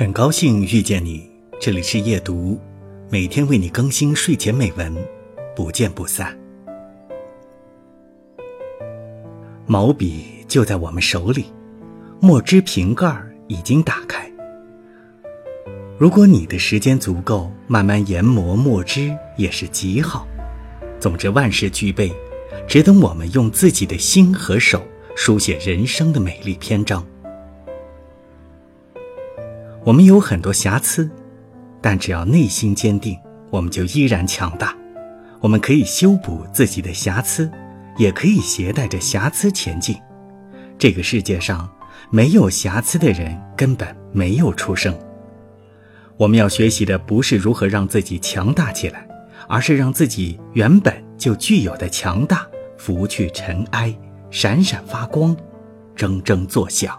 很高兴遇见你，这里是夜读，每天为你更新睡前美文，不见不散。毛笔就在我们手里，墨汁瓶盖已经打开。如果你的时间足够，慢慢研磨墨汁也是极好。总之，万事俱备，只等我们用自己的心和手书写人生的美丽篇章。我们有很多瑕疵，但只要内心坚定，我们就依然强大。我们可以修补自己的瑕疵，也可以携带着瑕疵前进。这个世界上没有瑕疵的人根本没有出生。我们要学习的不是如何让自己强大起来，而是让自己原本就具有的强大拂去尘埃，闪闪发光，铮铮作响。